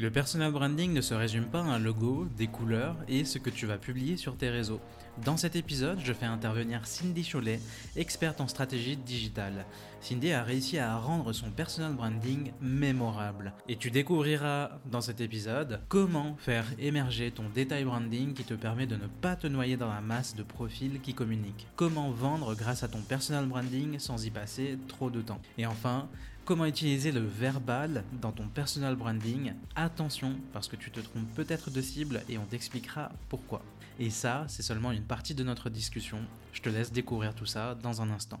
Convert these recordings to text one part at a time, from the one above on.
Le personal branding ne se résume pas à un logo, des couleurs et ce que tu vas publier sur tes réseaux. Dans cet épisode, je fais intervenir Cindy Cholet, experte en stratégie digitale. Cindy a réussi à rendre son personal branding mémorable. Et tu découvriras dans cet épisode comment faire émerger ton détail branding qui te permet de ne pas te noyer dans la masse de profils qui communiquent. Comment vendre grâce à ton personal branding sans y passer trop de temps. Et enfin, Comment utiliser le verbal dans ton personal branding Attention, parce que tu te trompes peut-être de cible et on t'expliquera pourquoi. Et ça, c'est seulement une partie de notre discussion. Je te laisse découvrir tout ça dans un instant.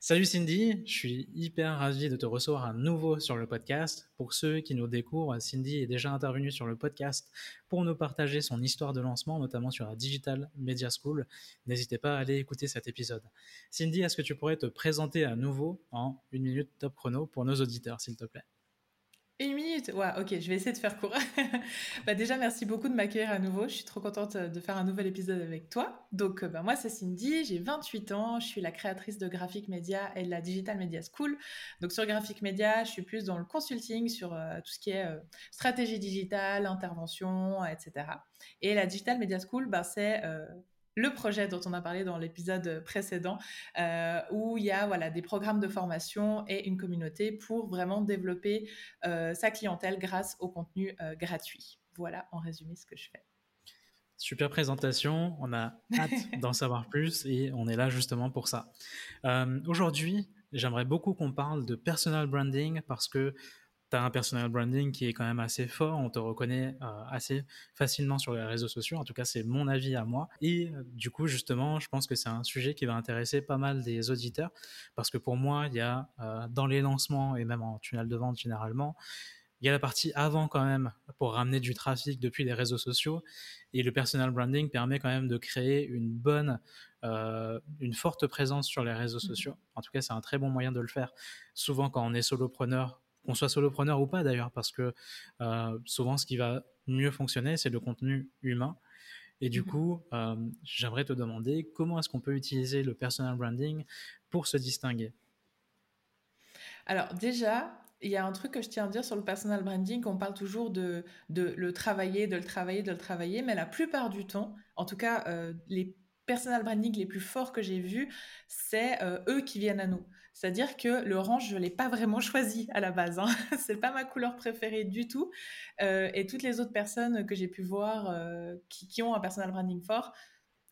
Salut Cindy, je suis hyper ravi de te recevoir à nouveau sur le podcast. Pour ceux qui nous découvrent, Cindy est déjà intervenue sur le podcast pour nous partager son histoire de lancement, notamment sur la Digital Media School. N'hésitez pas à aller écouter cet épisode. Cindy, est-ce que tu pourrais te présenter à nouveau en une minute top chrono pour nos auditeurs, s'il te plaît? Une minute Ouais, ok, je vais essayer de faire court. bah déjà, merci beaucoup de m'accueillir à nouveau. Je suis trop contente euh, de faire un nouvel épisode avec toi. Donc, euh, bah, moi, c'est Cindy, j'ai 28 ans, je suis la créatrice de Graphic Media et de la Digital Media School. Donc, sur Graphic Media, je suis plus dans le consulting, sur euh, tout ce qui est stratégie digitale, intervention, etc. Et la Digital Media School, bah, c'est le projet dont on a parlé dans l'épisode précédent, euh, où il y a voilà, des programmes de formation et une communauté pour vraiment développer euh, sa clientèle grâce au contenu euh, gratuit. Voilà en résumé ce que je fais. Super présentation, on a hâte d'en savoir plus et on est là justement pour ça. Aujourd'hui, j'aimerais beaucoup qu'on parle de personal branding parce que tu as un personal branding qui est quand même assez fort, on te reconnaît euh, assez facilement sur les réseaux sociaux, en tout cas c'est mon avis à moi. Et euh, du coup justement, je pense que c'est un sujet qui va intéresser pas mal des auditeurs, parce que pour moi, il y a euh, dans les lancements et même en tunnel de vente généralement, il y a la partie avant quand même pour ramener du trafic depuis les réseaux sociaux et le personal branding permet quand même de créer une bonne, une forte présence sur les réseaux mmh. sociaux. En tout cas, c'est un très bon moyen de le faire. Souvent, quand on est solopreneur, qu'on soit solopreneur ou pas d'ailleurs, parce que euh, souvent ce qui va mieux fonctionner, c'est le contenu humain. Et du mmh coup, euh, j'aimerais te demander comment est-ce qu'on peut utiliser le personal branding pour se distinguer? Alors déjà, il y a un truc que je tiens à dire sur le personal branding, on parle toujours de, de le travailler, de le travailler, de le travailler, mais la plupart du temps, en tout cas euh, les personal branding les plus forts que j'ai vus, c'est eux qui viennent à nous. C'est-à-dire que l'orange, je ne l'ai pas vraiment choisi à la base. Hein. c'est pas ma couleur préférée du tout. Euh, et toutes les autres personnes que j'ai pu voir euh, qui, ont un personal branding fort,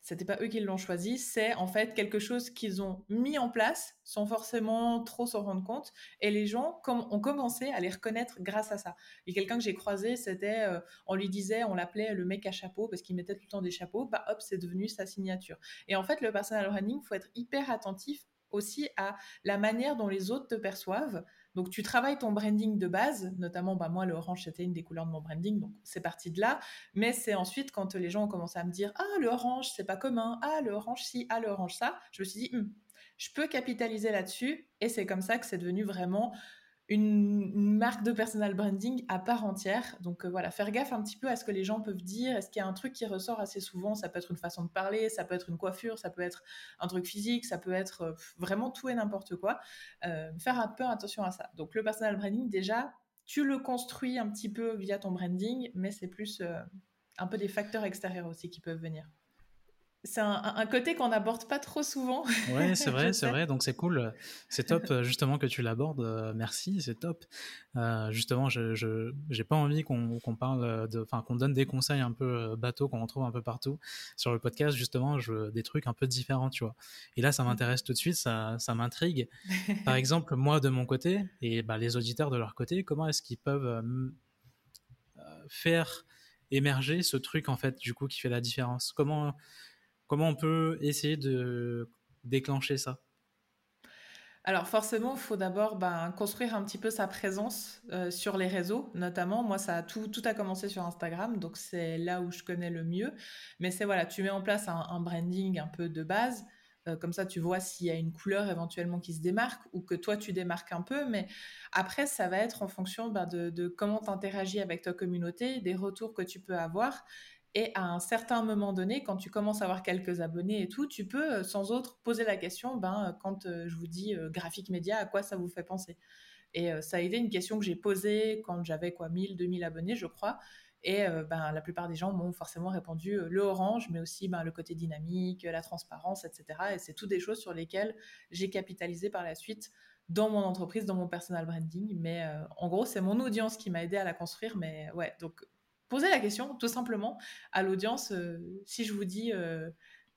c'était pas eux qui l'ont choisi, c'est en fait quelque chose qu'ils ont mis en place sans forcément trop s'en rendre compte. Et les gens ont commencé à les reconnaître grâce à ça. Et quelqu'un que j'ai croisé, c'était, euh, on lui disait, on l'appelait le mec à chapeau parce qu'il mettait tout le temps des chapeaux. Bah hop, c'est devenu sa signature. Et en fait, le personal branding, faut être hyper attentif aussi à la manière dont les autres te perçoivent. Donc, tu travailles ton branding de base, notamment, bah, moi, le orange, c'était une des couleurs de mon branding, donc c'est parti de là. Mais c'est ensuite quand les gens ont commencé à me dire Ah, le orange, c'est pas commun. Ah, le orange, si. Ah, le orange, ça. Je me suis dit hum, Je peux capitaliser là-dessus. Et c'est comme ça que c'est devenu vraiment une, marque de personal branding à part entière. Donc euh, voilà, faire gaffe un petit peu à ce que les gens peuvent dire. Est-ce qu'il y a un truc qui ressort assez souvent? Ça peut être une façon de parler, ça peut être une coiffure, ça peut être un truc physique, ça peut être euh, vraiment tout et n'importe quoi. Euh, faire un peu attention à ça. Donc le personal branding, déjà, tu le construis un petit peu via ton branding, mais c'est plus un peu des facteurs extérieurs aussi qui peuvent venir c'est un, côté qu'on n'aborde pas trop souvent. Ouais, c'est vrai, c'est vrai. Donc c'est cool, c'est top euh, justement que tu l'abordes. Euh, merci, c'est top. Euh, justement, je j'ai pas envie qu'on parle de, enfin qu'on donne des conseils un peu bateaux qu'on retrouve un peu partout sur le podcast. Justement, je des trucs un peu différents, tu vois. Et là, ça mmh. m'intéresse tout de suite, ça, ça m'intrigue. Par exemple, moi de mon côté et bah, les auditeurs de leur côté, comment est-ce qu'ils peuvent faire émerger ce truc en fait du coup qui fait la différence? Comment Comment on peut essayer de déclencher ça? Alors forcément, il faut d'abord ben, construire un petit peu sa présence euh, sur les réseaux, notamment. Moi, ça tout, tout a commencé sur Instagram, donc c'est là où je connais le mieux. Mais c'est voilà, tu mets en place un, branding un peu de base. Euh, comme ça, tu vois s'il y a une couleur éventuellement qui se démarque ou que toi, tu démarques un peu. Mais après, ça va être en fonction ben, de, de, comment tu interagis avec ta communauté, des retours que tu peux avoir et à un certain moment donné, quand tu commences à avoir quelques abonnés et tout, tu peux euh, sans autre poser la question, ben, euh, quand euh, je vous dis graphique média, à quoi ça vous fait penser? Et ça a été une question que j'ai posée quand j'avais quoi 1000, 2000 abonnés, je crois. Et ben, la plupart des gens m'ont forcément répondu le orange, mais aussi ben, le côté dynamique, la transparence, etc. Et c'est toutes des choses sur lesquelles j'ai capitalisé par la suite dans mon entreprise, dans mon personal branding. Mais en gros, c'est mon audience qui m'a aidé à la construire. Mais ouais, donc Posez la question tout simplement à l'audience. Euh, si je vous dis euh,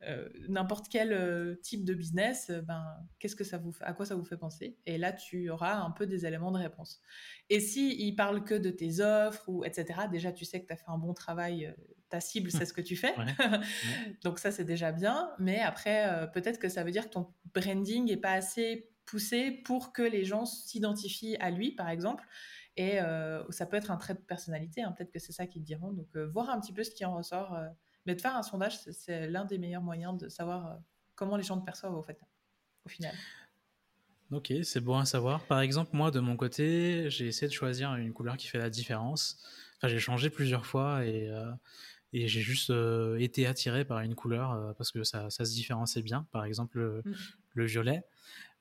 euh, n'importe quel type de business, ben, qu'est-ce que ça vous à quoi ça vous fait penser? Et là, tu auras un peu des éléments de réponse. Et si il parle que de tes offres ou etc., déjà tu sais que tu as fait un bon travail. ta cible, c'est ce que tu fais. Donc ça, c'est déjà bien. Mais après, peut-être que ça veut dire que ton branding n'est pas assez poussé pour que les gens s'identifient à lui, par exemple. Et euh, ça peut être un trait de personnalité, hein, peut-être que c'est ça qu'ils diront. Donc, euh, voir un petit peu ce qui en ressort. Euh, mais de faire un sondage, c'est l'un des meilleurs moyens de savoir comment les gens te perçoivent au, fait, au final. Ok, c'est bon à savoir. Par exemple, moi, de mon côté, j'ai essayé de choisir une couleur qui fait la différence. Enfin, j'ai changé plusieurs fois et, et j'ai juste été attiré par une couleur parce que ça, ça, se différenciait bien. Par exemple, le, mmh. violet.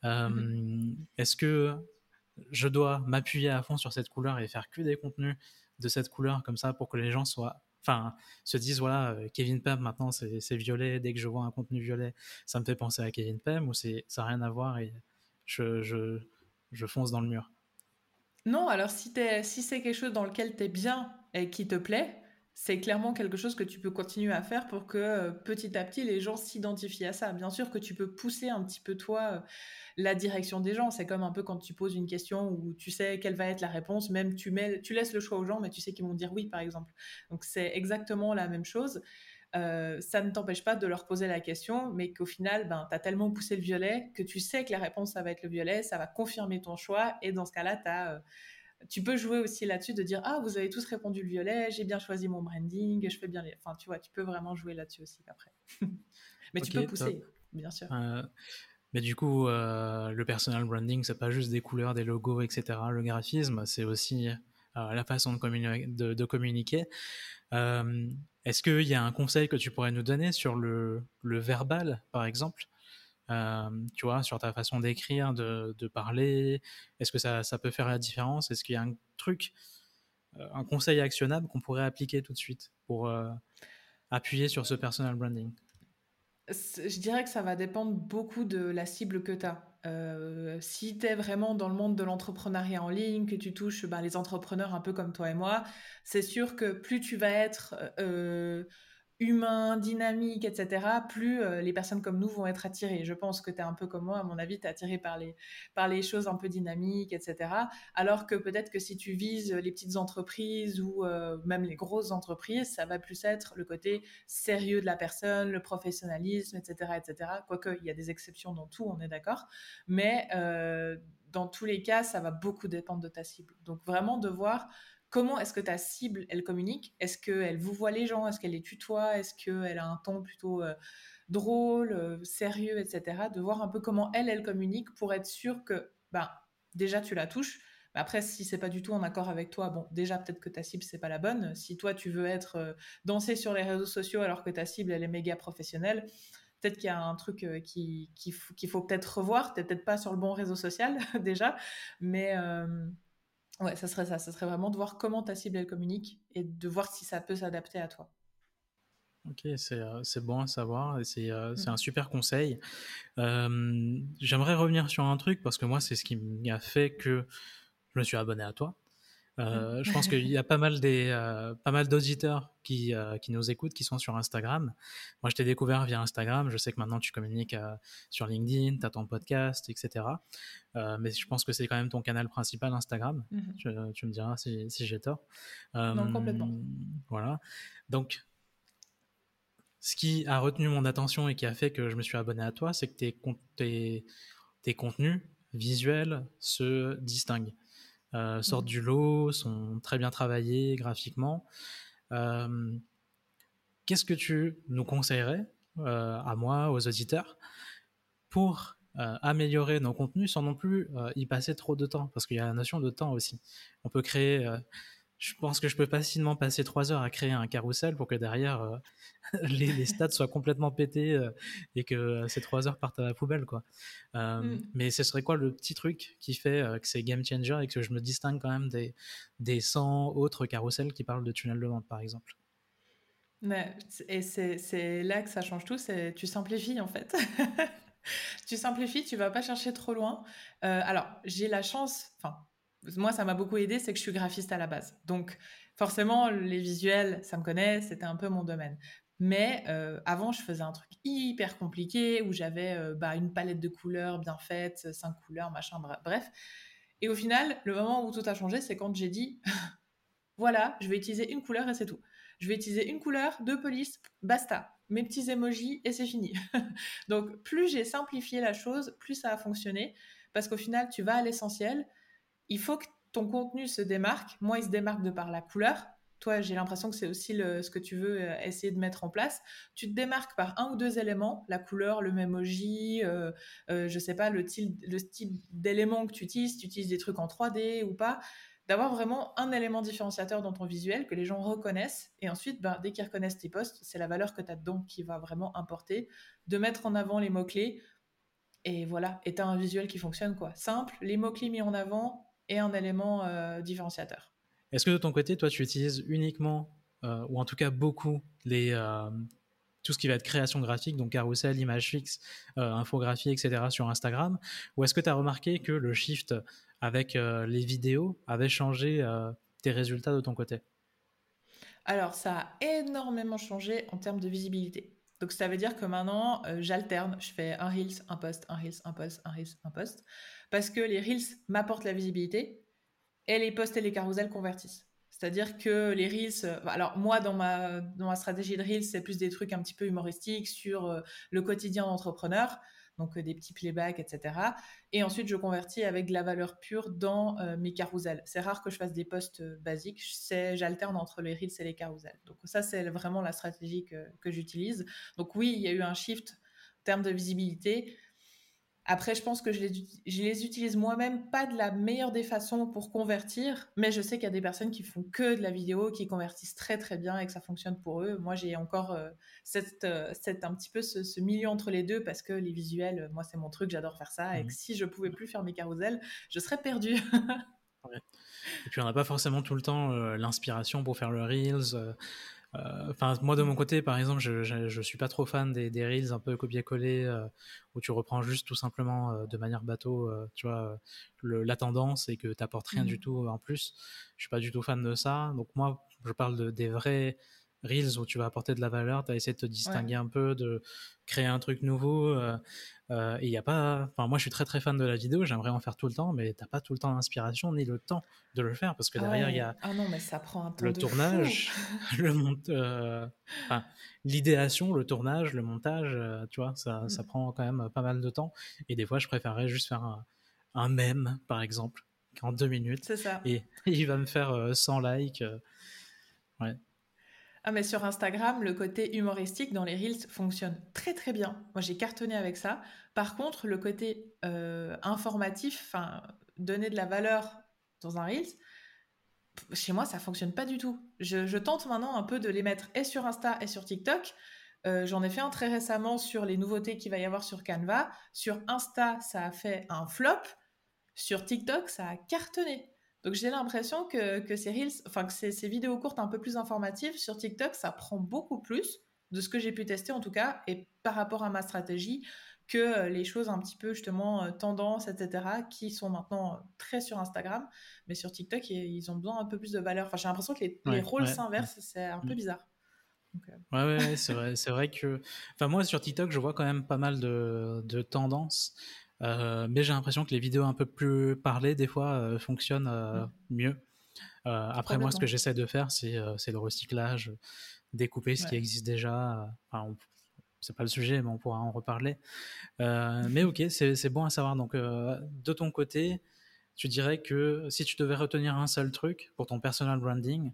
Mmh est-ce que je dois m'appuyer à fond sur cette couleur et faire que des contenus de cette couleur comme ça pour que les gens soient enfin se disent voilà euh, Kevin Pem maintenant c'est violet dès que je vois un contenu violet ça me fait penser à Kevin Pem ou c'est ça n'a rien à voir et je, je, je, fonce dans le mur? Non alors si, si c'est quelque chose dans lequel tu es bien et qui te plaît c'est clairement quelque chose que tu peux continuer à faire pour que euh, petit à petit les gens s'identifient à ça. Bien sûr que tu peux pousser un petit peu toi euh, la direction des gens. C'est comme un peu quand tu poses une question où tu sais quelle va être la réponse, même tu, mets, tu laisses le choix aux gens, mais tu sais qu'ils vont dire oui, par exemple. Donc c'est exactement la même chose. Euh, ça ne t'empêche pas de leur poser la question, mais qu'au final, ben, tu as tellement poussé le violet que tu sais que la réponse, ça va être le violet, ça va confirmer ton choix, et dans ce cas-là, tu as tu peux jouer aussi là-dessus de dire ah vous avez tous répondu le violet, j'ai bien choisi mon branding, je fais bien les. Enfin tu vois, tu peux vraiment jouer là-dessus aussi après. mais tu peux pousser, bien sûr. Euh, mais du coup, euh, le personal branding, c'est pas juste des couleurs, des logos, etc. Le graphisme, c'est aussi euh, la façon de, de communiquer. Est-ce qu'il y a un conseil que tu pourrais nous donner sur le, le verbal, par exemple? Tu vois, sur ta façon d'écrire, de, parler Est-ce que ça, peut faire la différence? Est-ce qu'il y a un truc, euh, un conseil actionnable qu'on pourrait appliquer tout de suite pour euh, appuyer sur ce personal branding? Je dirais que ça va dépendre beaucoup de la cible que tu as. si tu es vraiment dans le monde de l'entrepreneuriat en ligne, que tu touches ben, les entrepreneurs un peu comme toi et moi, c'est sûr que plus tu vas être humain, dynamique, etc., plus euh, les personnes comme nous vont être attirées. Je pense que tu es un peu comme moi, à mon avis, tu es attiré par les, par les choses un peu dynamiques, etc. Alors que peut-être que si tu vises les petites entreprises ou euh, même les grosses entreprises, ça va plus être le côté sérieux de la personne, le professionnalisme, etc. etc. Quoique, il y a des exceptions dans tout, on est d'accord. Mais euh, dans tous les cas, ça va beaucoup dépendre de ta cible. Donc vraiment de voir comment est-ce que ta cible, elle communique? Est-ce qu'elle vous voit les gens? Est-ce qu'elle les tutoie? Est-ce qu'elle a un ton plutôt euh, drôle, euh, sérieux, etc. De voir un peu comment elle, elle communique pour être sûr que, ben, déjà, tu la touches. Après, si c'est pas du tout en accord avec toi, bon, déjà peut-être que ta cible c'est pas la bonne. Si toi tu veux être euh, dansé sur les réseaux sociaux alors que ta cible elle est méga professionnelle, peut-être qu'il y a un truc qui qu'il faut peut-être revoir. T'es peut-être pas sur le bon réseau social déjà, mais Ouais, ça serait ça. Ça serait vraiment de voir comment ta cible elle communique et de voir si ça peut s'adapter à toi. Ok, c'est euh, bon à savoir. C'est euh, mmh. un super conseil. J'aimerais revenir sur un truc parce que moi, c'est ce qui m'a fait que je me suis abonné à toi. Euh, je pense qu'il y a pas mal des euh, pas mal d'auditeurs qui, euh, qui nous écoutent qui sont sur Instagram. Moi, je t'ai découvert via Instagram. Je sais que maintenant tu communiques sur LinkedIn, tu as ton podcast, etc. mais je pense que c'est quand même ton canal principal Instagram. Mm-hmm. tu, me diras si, si j'ai tort. non, complètement. Voilà. Donc, ce qui a retenu mon attention et qui a fait que je me suis abonné à toi, c'est que tes, tes, tes contenus visuels se distinguent, sortent mmh. du lot, sont très bien travaillés graphiquement. Qu'est-ce que tu nous conseillerais, à moi, aux auditeurs, pour améliorer nos contenus sans non plus y passer trop de temps? Parce qu'il y a la notion de temps aussi. On peut créer je pense que je peux facilement passer trois heures à créer un carrousel pour que derrière euh, les, stats soient complètement pétés euh, et que ces trois heures partent à la poubelle quoi. Euh, mm. Mais ce serait quoi le petit truc qui fait que c'est game changer et que je me distingue quand même des, des 100 autres carousels qui parlent de tunnel de vente par exemple? Mais, Et c'est là que ça change tout, c'est tu simplifies en fait. tu simplifies, tu vas pas chercher trop loin. alors j'ai la chance, enfin moi, ça m'a beaucoup aidé, c'est que je suis graphiste à la base. Donc, forcément, les visuels, ça me connaît, c'était un peu mon domaine. Mais euh, avant, je faisais un truc hyper compliqué où j'avais euh, bah, une palette de couleurs bien faite, cinq couleurs, machin, bref. Et au final, le moment où tout a changé, c'est quand j'ai dit voilà, je vais utiliser une couleur et c'est tout. Je vais utiliser une couleur, deux polices, basta. Mes petits emojis et c'est fini. Donc, plus j'ai simplifié la chose, plus ça a fonctionné. Parce qu'au final, tu vas à l'essentiel il faut que ton contenu se démarque. Moi, il se démarque de par la couleur. Toi, j'ai l'impression que c'est aussi ce que tu veux euh, essayer de mettre en place. Tu te démarques par un ou deux éléments, la couleur, le memoji, euh, euh, je sais pas, le, le style d'éléments que tu utilises, tu utilises des trucs en 3D ou pas. D'avoir vraiment un élément différenciateur dans ton visuel que les gens reconnaissent. Et ensuite, ben, dès qu'ils reconnaissent tes posts, c'est la valeur que tu as dedans qui va vraiment importer. De mettre en avant les mots-clés. Et voilà, et tu as un visuel qui fonctionne. quoi. Simple, les mots-clés mis en avant, et un élément euh, différenciateur. Est-ce que de ton côté, toi, tu utilises uniquement, euh, ou en tout cas beaucoup, les, euh, tout ce qui va être création graphique, donc carousel, image fixe, infographie, etc. sur Instagram Ou est-ce que tu as remarqué que le shift avec les vidéos avait changé tes résultats de ton côté? Alors, ça a énormément changé en termes de visibilité. Donc, ça veut dire que maintenant, j'alterne. Je fais un Reels, un post, un Reels, un post, un Reels, un post parce que les Reels m'apportent la visibilité et les posts et les carousels convertissent. C'est-à-dire que les Reels, euh, alors moi dans ma, dans ma stratégie de Reels, c'est plus des trucs un petit peu humoristiques sur euh, le quotidien d'entrepreneur, donc euh, des petits playbacks, etc. Et ensuite, je convertis avec de la valeur pure dans mes carousels. C'est rare que je fasse des posts basiques, j'alterne entre les Reels et les carousels. Donc ça, c'est vraiment la stratégie que, que j'utilise. Donc oui, il y a eu un shift en termes de visibilité. Après, je pense que je les, je les utilise moi-même pas de la meilleure des façons pour convertir, mais je sais qu'il y a des personnes qui font que de la vidéo, qui convertissent très très bien et que ça fonctionne pour eux. Moi, j'ai encore euh, cette, euh, cette, un petit peu ce, milieu entre les deux parce que les visuels, moi, c'est mon truc, j'adore faire ça. Et que mmh. si je pouvais plus faire mes carousels, je serais perdue. Et puis, on n'a pas forcément tout le temps euh, l'inspiration pour faire le Reels. Euh, enfin, moi de mon côté, par exemple, je, je, suis pas trop fan des, des reels un peu copier-coller euh, où tu reprends juste tout simplement euh, de manière bateau, tu vois, la tendance et que t'apportes rien du mmh. tout en plus. Je suis pas du tout fan de ça. Donc moi, je parle de, des vrais reels où tu vas apporter de la valeur, tu as essayé de te distinguer un peu, de créer un truc nouveau. Euh, et il y a pas. Enfin, moi, je suis très très fan de la vidéo. J'aimerais en faire tout le temps, mais t'as pas tout le temps l'inspiration ni le temps de le faire parce que derrière il y a. Ah non, mais ça prend un temps le tournage, le monte, euh, enfin, l'idéation, le tournage, le montage. Euh, tu vois, ça, ça, mm. prend quand même pas mal de temps. Et des fois, je préférerais juste faire un, un mème, par exemple, en deux minutes. C'est ça. Et il va me faire 100 likes. ouais. Ah, mais sur Instagram, le côté humoristique dans les Reels fonctionne très très bien. Moi, j'ai cartonné avec ça. Par contre, le côté euh, informatif, enfin, donner de la valeur dans un Reels, chez moi, ça fonctionne pas du tout. Je, tente maintenant un peu de les mettre et sur Insta et sur TikTok. Euh, j'en ai fait un très récemment sur les nouveautés qu'il va y avoir sur Canva. Sur Insta, ça a fait un flop. Sur TikTok, ça a cartonné. Donc j'ai l'impression que, que, ces reels, enfin que ces, ces, vidéos courtes un peu plus informatives sur TikTok, ça prend beaucoup plus de ce que j'ai pu tester en tout cas, et par rapport à ma stratégie, que euh, les choses un petit peu justement euh, tendance, etc., qui sont maintenant très sur Instagram, mais sur TikTok, ils ont besoin un peu plus de valeur. Enfin, j'ai l'impression que les, rôles s'inversent, c'est un peu mm. bizarre. Euh. Ouais, ouais, c'est vrai, vrai que. Enfin, moi sur TikTok, je vois quand même pas mal de, de tendances. Euh, mais j'ai l'impression que les vidéos un peu plus parlées, des fois, euh, fonctionnent euh, mieux. après, moi, ce que j'essaie de faire, c'est le recyclage, découper ce qui existe déjà. c'est pas le sujet, mais on pourra en reparler. mais ok, c'est bon à savoir. Donc, de ton côté, tu dirais que si tu devais retenir un seul truc pour ton personal branding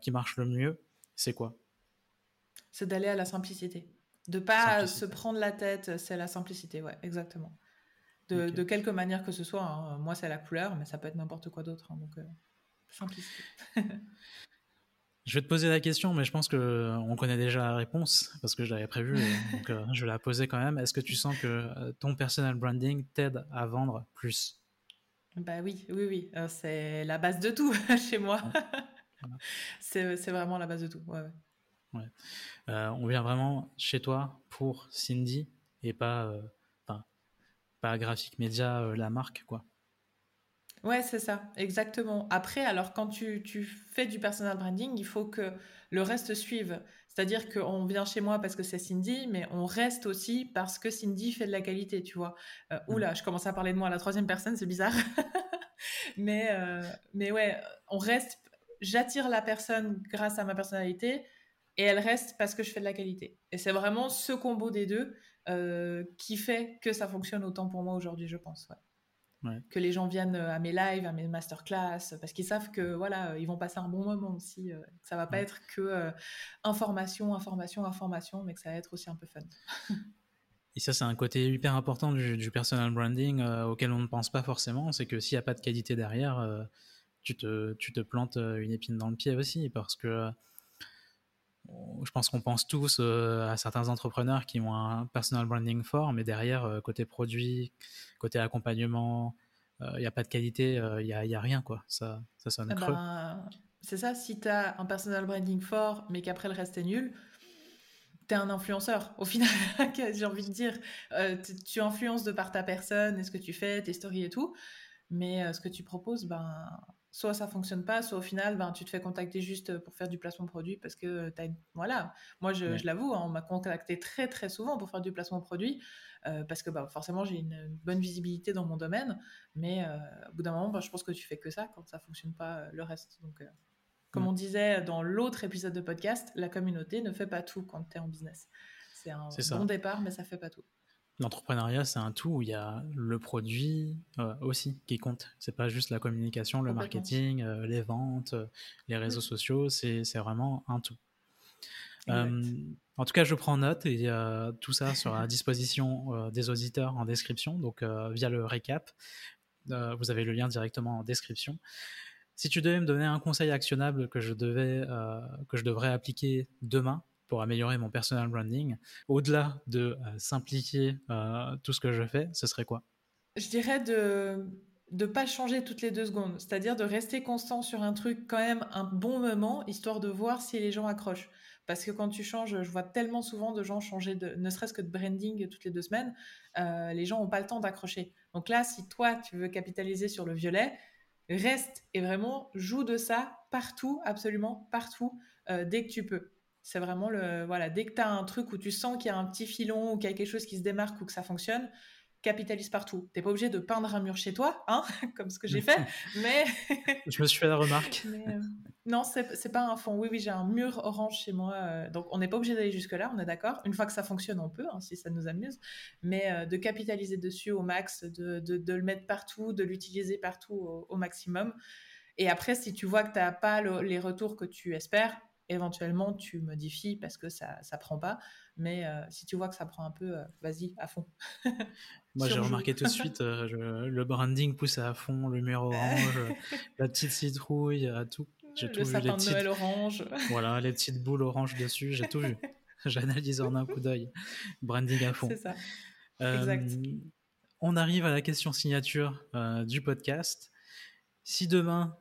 qui marche le mieux, c'est quoi? C'est d'aller à la simplicité. De pas se prendre la tête, c'est la simplicité, ouais, exactement. De, de, quelque manière que ce soit. Hein. Moi, c'est la couleur, mais ça peut être n'importe quoi d'autre. Hein, donc, simplicité. Je vais te poser la question, mais je pense qu'on euh, connaît déjà la réponse parce que je l'avais prévu, donc euh, je vais la poser quand même. Est-ce que tu sens que euh, ton personal branding t'aide à vendre plus? Bah oui, oui, oui. c'est la base de tout chez moi. c'est vraiment la base de tout. Ouais, on vient vraiment chez toi pour Cindy et pas, pas Graphic Media, la marque, quoi. Ouais, c'est ça, exactement. Après, alors quand tu, fais du personal branding, il faut que le reste suive. C'est-à-dire qu'on vient chez moi parce que c'est Cindy, mais on reste aussi parce que Cindy fait de la qualité, tu vois. Euh, oula, je commence à parler de moi à la troisième personne, c'est bizarre. mais, euh, mais ouais, on reste, j'attire la personne grâce à ma personnalité et elle reste parce que je fais de la qualité. Et c'est vraiment ce combo des deux euh, qui fait que ça fonctionne autant pour moi aujourd'hui, je pense. Ouais que les gens viennent euh, à mes lives, à mes masterclass, parce qu'ils savent que voilà, euh, ils vont passer un bon moment aussi. Euh, que ça va pas être que information, information, information, mais que ça va être aussi un peu fun. Et ça, c'est un côté hyper important du, personal branding auquel on ne pense pas forcément. C'est que s'il n'y a pas de qualité derrière, tu, te, tu te plantes une épine dans le pied aussi. Parce que je pense qu'on pense tous à certains entrepreneurs qui ont un personal branding fort, mais derrière, côté produit, côté accompagnement, il euh, n'y a pas de qualité, il euh, n'y a, y a, rien, quoi. Ça, ça sonne eh creux. Ben, c'est ça, si tu as un personal branding fort, mais qu'après le reste est nul, tu es un influenceur, au final, j'ai envie de dire. Euh, tu influences de par ta personne, et ce que tu fais, tes stories et tout, mais ce que tu proposes, ben, soit ça fonctionne pas, soit au final, ben, tu te fais contacter juste pour faire du placement produit parce que tu as Voilà, moi je, je l'avoue, hein, on m'a contacté très très souvent pour faire du placement produit euh, parce que bah, forcément j'ai une bonne visibilité dans mon domaine, mais euh, au bout d'un moment, bah, je pense que tu fais que ça quand ça fonctionne pas euh, le reste. Donc, comme on disait dans l'autre épisode de podcast, la communauté ne fait pas tout quand tu es en business. C'est un bon départ, mais ça fait pas tout. L'entrepreneuriat, c'est un tout où il y a le produit aussi qui compte. C'est pas juste la communication, le marketing, les ventes, les réseaux mmh. sociaux. C'est vraiment un tout. En tout cas, je prends note et euh, tout ça sera à disposition euh, des auditeurs en description, donc euh, via le récap. vous avez le lien directement en description. Si tu devais me donner un conseil actionnable que je, devais, que je devrais appliquer demain pour améliorer mon personal branding, au-delà de simplifier tout ce que je fais, ce serait quoi? Je dirais de ne pas changer toutes les deux secondes, c'est-à-dire de rester constant sur un truc quand même un bon moment, histoire de voir si les gens accrochent. Parce que quand tu changes, je vois tellement souvent de gens changer, de, ne serait-ce que de branding toutes les deux semaines, euh, les gens n'ont pas le temps d'accrocher. Donc là, si toi, tu veux capitaliser sur le violet, reste et vraiment joue de ça partout, absolument partout, euh, dès que tu peux. C'est vraiment le. Voilà, dès que tu as un truc où tu sens qu'il y a un petit filon ou qu'il y a quelque chose qui se démarque ou que ça fonctionne, capitalise partout. T'es pas obligé de peindre un mur chez toi, hein, comme ce que j'ai fait, mais... je me suis fait la remarque. Euh, non, c'est pas un fond. Oui, oui, j'ai un mur orange chez moi, euh, donc on n'est pas obligé d'aller jusque-là, on est d'accord. Une fois que ça fonctionne, on peut, hein, si ça nous amuse, mais euh, de capitaliser dessus au max, de, de, le mettre partout, de l'utiliser partout au, maximum. Et après, si tu vois que tu n'as pas les retours que tu espères, éventuellement tu modifies parce que ça ça prend pas mais si tu vois que ça prend un peu vas-y à fond Moi, j'ai remarqué tout de suite, euh, le branding pousse à fond, le mur orange, la petite citrouille, tout. J'ai tout le vu. Sapin de Noël orange. Voilà, les petites boules oranges dessus, j'ai tout vu. J'analyse en un coup d'œil. Branding à fond. C'est ça. exact. On arrive à la question signature du podcast. Si demain,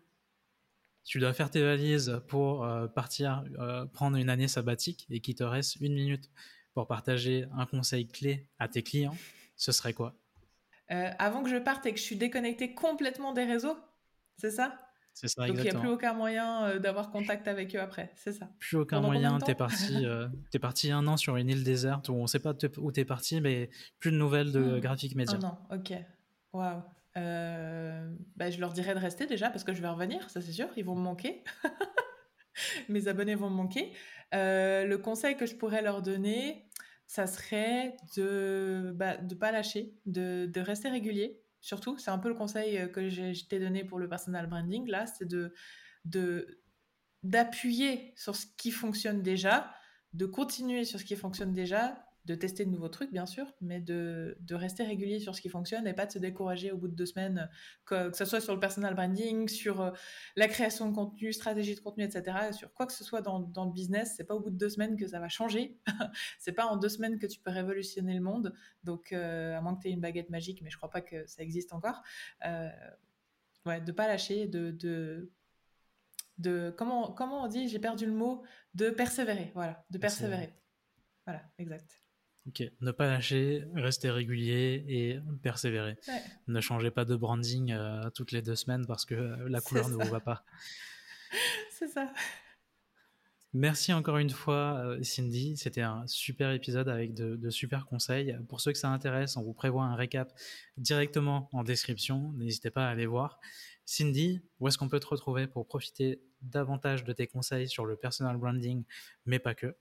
tu dois faire tes valises pour partir prendre une année sabbatique et qu'il te reste une minute pour partager un conseil clé à tes clients, ce serait quoi? Euh, Avant que je parte et que je suis déconnectée complètement des réseaux, c'est ça? C'est ça, Donc il n'y a plus aucun moyen euh, d'avoir contact avec eux après, c'est ça? Plus aucun moyen, t'es parti, euh, es parti un an sur une île déserte où on ne sait pas où t'es parti, mais plus de nouvelles de hmm. graphique média. Un an, ok. Waouh. Bah, je leur dirais de rester déjà parce que je vais revenir, ça c'est sûr, ils vont me manquer. Mes abonnés vont me manquer. le conseil que je pourrais leur donner, ça serait de ne bah, pas lâcher, de, rester régulier. Surtout, c'est un peu le conseil que je t'ai donné pour le personal branding. Là, c'est de d'appuyer sur ce qui fonctionne déjà, de continuer sur ce qui fonctionne déjà, de tester de nouveaux trucs, bien sûr, mais de, rester régulier sur ce qui fonctionne et pas de se décourager au bout de deux semaines, que, ce soit sur le personal branding, sur euh, la création de contenu, stratégie de contenu, etc. Sur quoi que ce soit dans, le business, c'est pas au bout de deux semaines que ça va changer. c'est pas en deux semaines que tu peux révolutionner le monde. Donc, euh, à moins que tu aies une baguette magique, mais je crois pas que ça existe encore. Euh, ouais, de pas lâcher, de, de de comment comment on dit? J'ai perdu le mot de persévérer voilà de persévérer voilà exact Ok, ne pas lâcher, rester régulier et persévérer. Ne changez pas de branding euh, toutes les deux semaines parce que euh, la couleur ne vous va pas. C'est ça. Merci encore une fois, euh, Cindy. C'était un super épisode avec de, de, super conseils. Pour ceux que ça intéresse, on vous prévoit un récap directement en description. N'hésitez pas à aller voir. Cindy, où est-ce qu'on peut te retrouver pour profiter davantage de tes conseils sur le personal branding, mais pas que?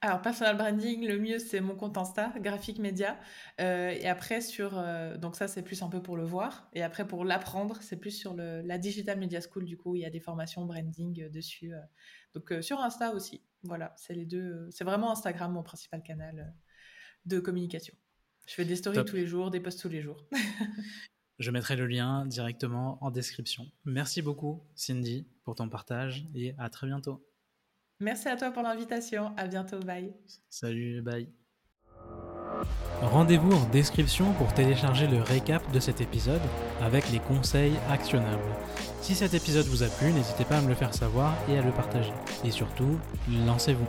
Alors, personal branding, le mieux, c'est mon compte Insta, graphique média. Euh, et après, sur. Euh, donc, ça, c'est plus un peu pour le voir. Et après, pour l'apprendre, c'est plus sur le, la Digital Media School. Du coup, il y a des formations branding euh, dessus. donc, sur Insta aussi. Voilà, c'est les deux. c'est vraiment Instagram, mon principal canal de communication. Je fais des stories tous les jours, des posts tous les jours. Je mettrai le lien directement en description. Merci beaucoup, Cindy, pour ton partage et à très bientôt. Merci à toi pour l'invitation. À bientôt. Bye. Salut. Bye. Rendez-vous en description pour télécharger le récap de cet épisode avec les conseils actionnables. Si cet épisode vous a plu, n'hésitez pas à me le faire savoir et à le partager. Et surtout, lancez-vous.